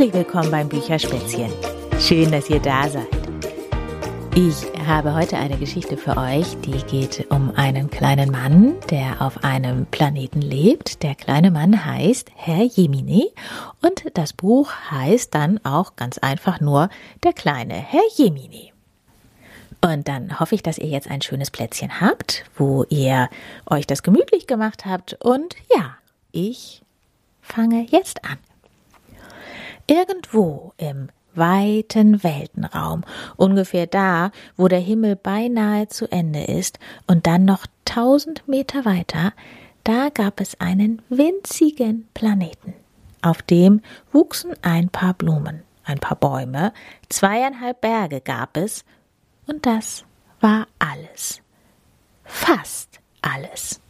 Herzlich willkommen beim Bücherspätzchen. Schön, dass ihr da seid. Ich habe heute eine Geschichte für euch, die geht um einen kleinen Mann, der auf einem Planeten lebt. Der kleine Mann heißt Herr Jemine und das Buch heißt dann auch ganz einfach nur Der kleine Herr Jemine. Und dann hoffe ich, dass ihr jetzt ein schönes Plätzchen habt, wo ihr euch das gemütlich gemacht habt. Und ja, ich fange jetzt an. Irgendwo im weiten Weltenraum, ungefähr da, wo der Himmel beinahe zu Ende ist, und dann noch tausend Meter weiter, da gab es einen winzigen Planeten. Auf dem wuchsen ein paar Blumen, ein paar Bäume, zweieinhalb Berge gab es, und das war alles. Fast alles.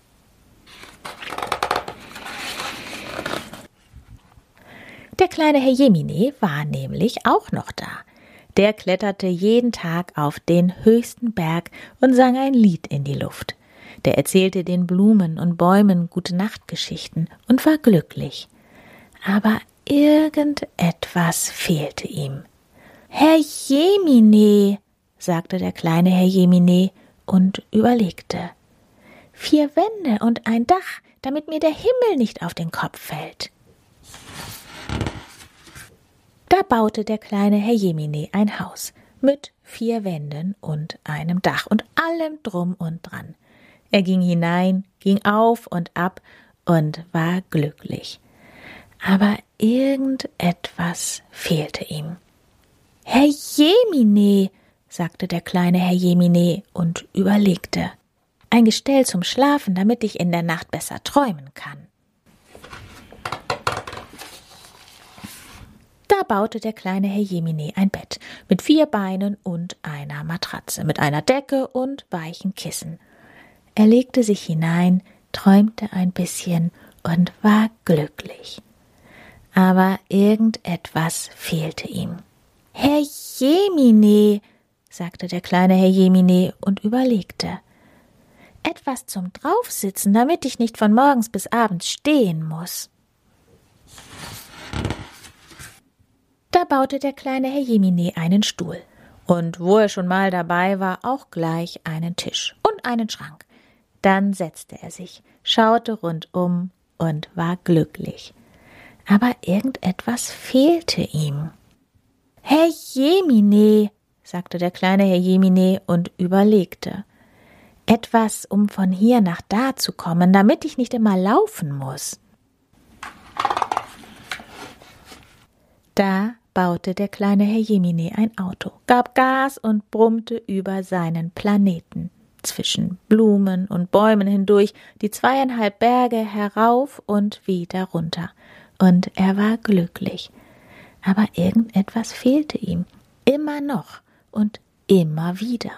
Der kleine Herr Jemine war nämlich auch noch da. Der kletterte jeden Tag auf den höchsten Berg und sang ein Lied in die Luft. Der erzählte den Blumen und Bäumen gute Nachtgeschichten und war glücklich. Aber irgendetwas fehlte ihm. Herr Jemine, sagte der kleine Herr Jemine und überlegte. Vier Wände und ein Dach, damit mir der Himmel nicht auf den Kopf fällt. Da baute der kleine Herr Jemine ein Haus mit vier Wänden und einem Dach und allem drum und dran. Er ging hinein, ging auf und ab und war glücklich. Aber irgendetwas fehlte ihm. Herr Jemine, sagte der kleine Herr Jemine und überlegte. Ein Gestell zum Schlafen, damit ich in der Nacht besser träumen kann. Baute der kleine Herr Jemine ein Bett mit vier Beinen und einer Matratze, mit einer Decke und weichen Kissen. Er legte sich hinein, träumte ein bisschen und war glücklich. Aber irgendetwas fehlte ihm. Herr Jemine, sagte der kleine Herr Jemine und überlegte. Etwas zum Draufsitzen, damit ich nicht von morgens bis abends stehen muss. Da baute der kleine Herr Jemine einen Stuhl. Und wo er schon mal dabei war, auch gleich einen Tisch und einen Schrank. Dann setzte er sich, schaute rundum und war glücklich. Aber irgendetwas fehlte ihm. Herr Jemine, sagte der kleine Herr Jemine und überlegte. Etwas, um von hier nach da zu kommen, damit ich nicht immer laufen muss. Da baute der kleine Herr Jemine ein Auto, gab Gas und brummte über seinen Planeten, zwischen Blumen und Bäumen hindurch, die zweieinhalb Berge herauf und wieder runter. Und er war glücklich. Aber irgendetwas fehlte ihm, immer noch und immer wieder.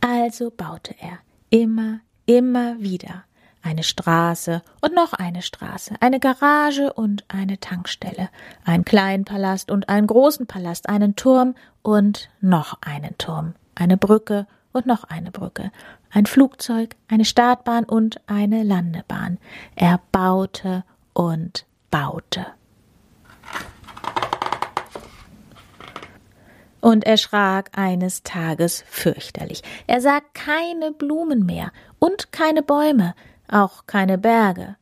Also baute er immer, immer wieder eine Straße und noch eine Straße, eine Garage und eine Tankstelle, einen kleinen Palast und einen großen Palast, einen Turm und noch einen Turm, eine Brücke und noch eine Brücke, ein Flugzeug, eine Startbahn und eine Landebahn. Er baute und baute. und erschrak eines Tages fürchterlich. Er sah keine Blumen mehr und keine Bäume, auch keine Berge.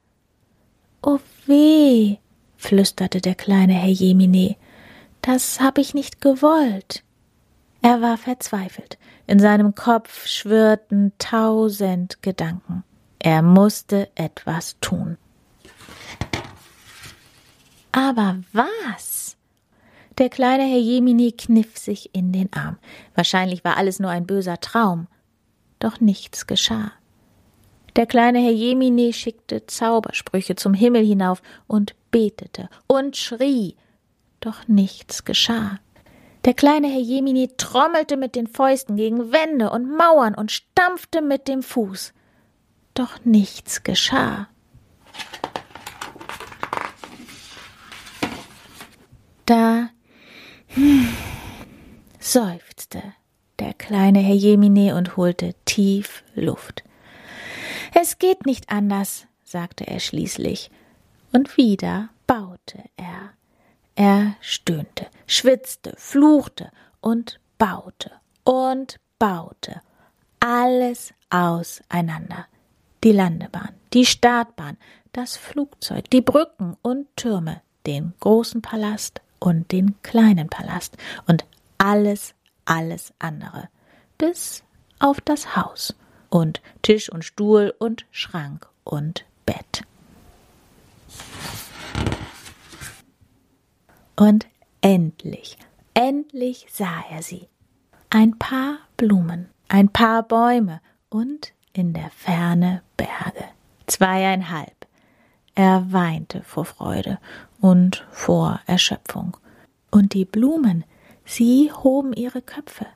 Oh weh, flüsterte der kleine Herr Jemine, das hab ich nicht gewollt. Er war verzweifelt. In seinem Kopf schwirrten tausend Gedanken. Er musste etwas tun. Aber was? Der kleine Herr Jemini kniff sich in den Arm. Wahrscheinlich war alles nur ein böser Traum. Doch nichts geschah. Der kleine Herr Jemine schickte Zaubersprüche zum Himmel hinauf und betete und schrie, doch nichts geschah. Der kleine Herr Jemine trommelte mit den Fäusten gegen Wände und Mauern und stampfte mit dem Fuß, doch nichts geschah. Da hm, seufzte der kleine Herr Jemine und holte tief Luft. Es geht nicht anders, sagte er schließlich, und wieder baute er. Er stöhnte, schwitzte, fluchte und baute und baute. Alles auseinander. Die Landebahn, die Startbahn, das Flugzeug, die Brücken und Türme, den großen Palast und den kleinen Palast und alles, alles andere, bis auf das Haus und Tisch und Stuhl und Schrank und Bett. Und endlich, endlich sah er sie. Ein paar Blumen, ein paar Bäume und in der Ferne Berge. Zweieinhalb. Er weinte vor Freude und vor Erschöpfung. Und die Blumen, sie hoben ihre Köpfe,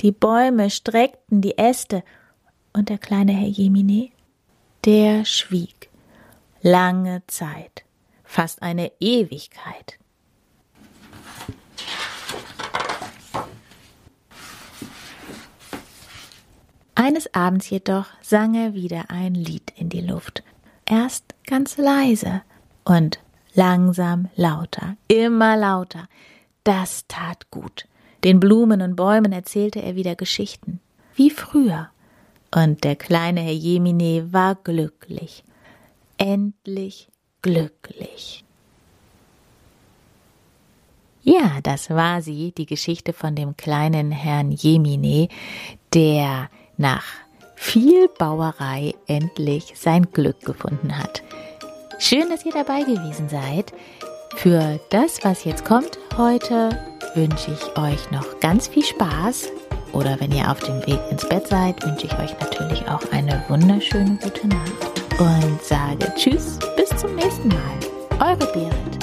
die Bäume streckten die Äste, und der kleine Herr Jemine, der schwieg. Lange Zeit, fast eine Ewigkeit. Eines Abends jedoch sang er wieder ein Lied in die Luft, erst ganz leise und langsam lauter, immer lauter. Das tat gut. Den Blumen und Bäumen erzählte er wieder Geschichten, wie früher. Und der kleine Herr Jemine war glücklich, endlich glücklich. Ja, das war sie, die Geschichte von dem kleinen Herrn Jemine, der nach viel Bauerei endlich sein Glück gefunden hat. Schön, dass ihr dabei gewesen seid. Für das, was jetzt kommt heute, wünsche ich euch noch ganz viel Spaß oder wenn ihr auf dem Weg ins Bett seid, wünsche ich euch natürlich auch eine wunderschöne gute Nacht und sage Tschüss, bis zum nächsten Mal. Eure Berit.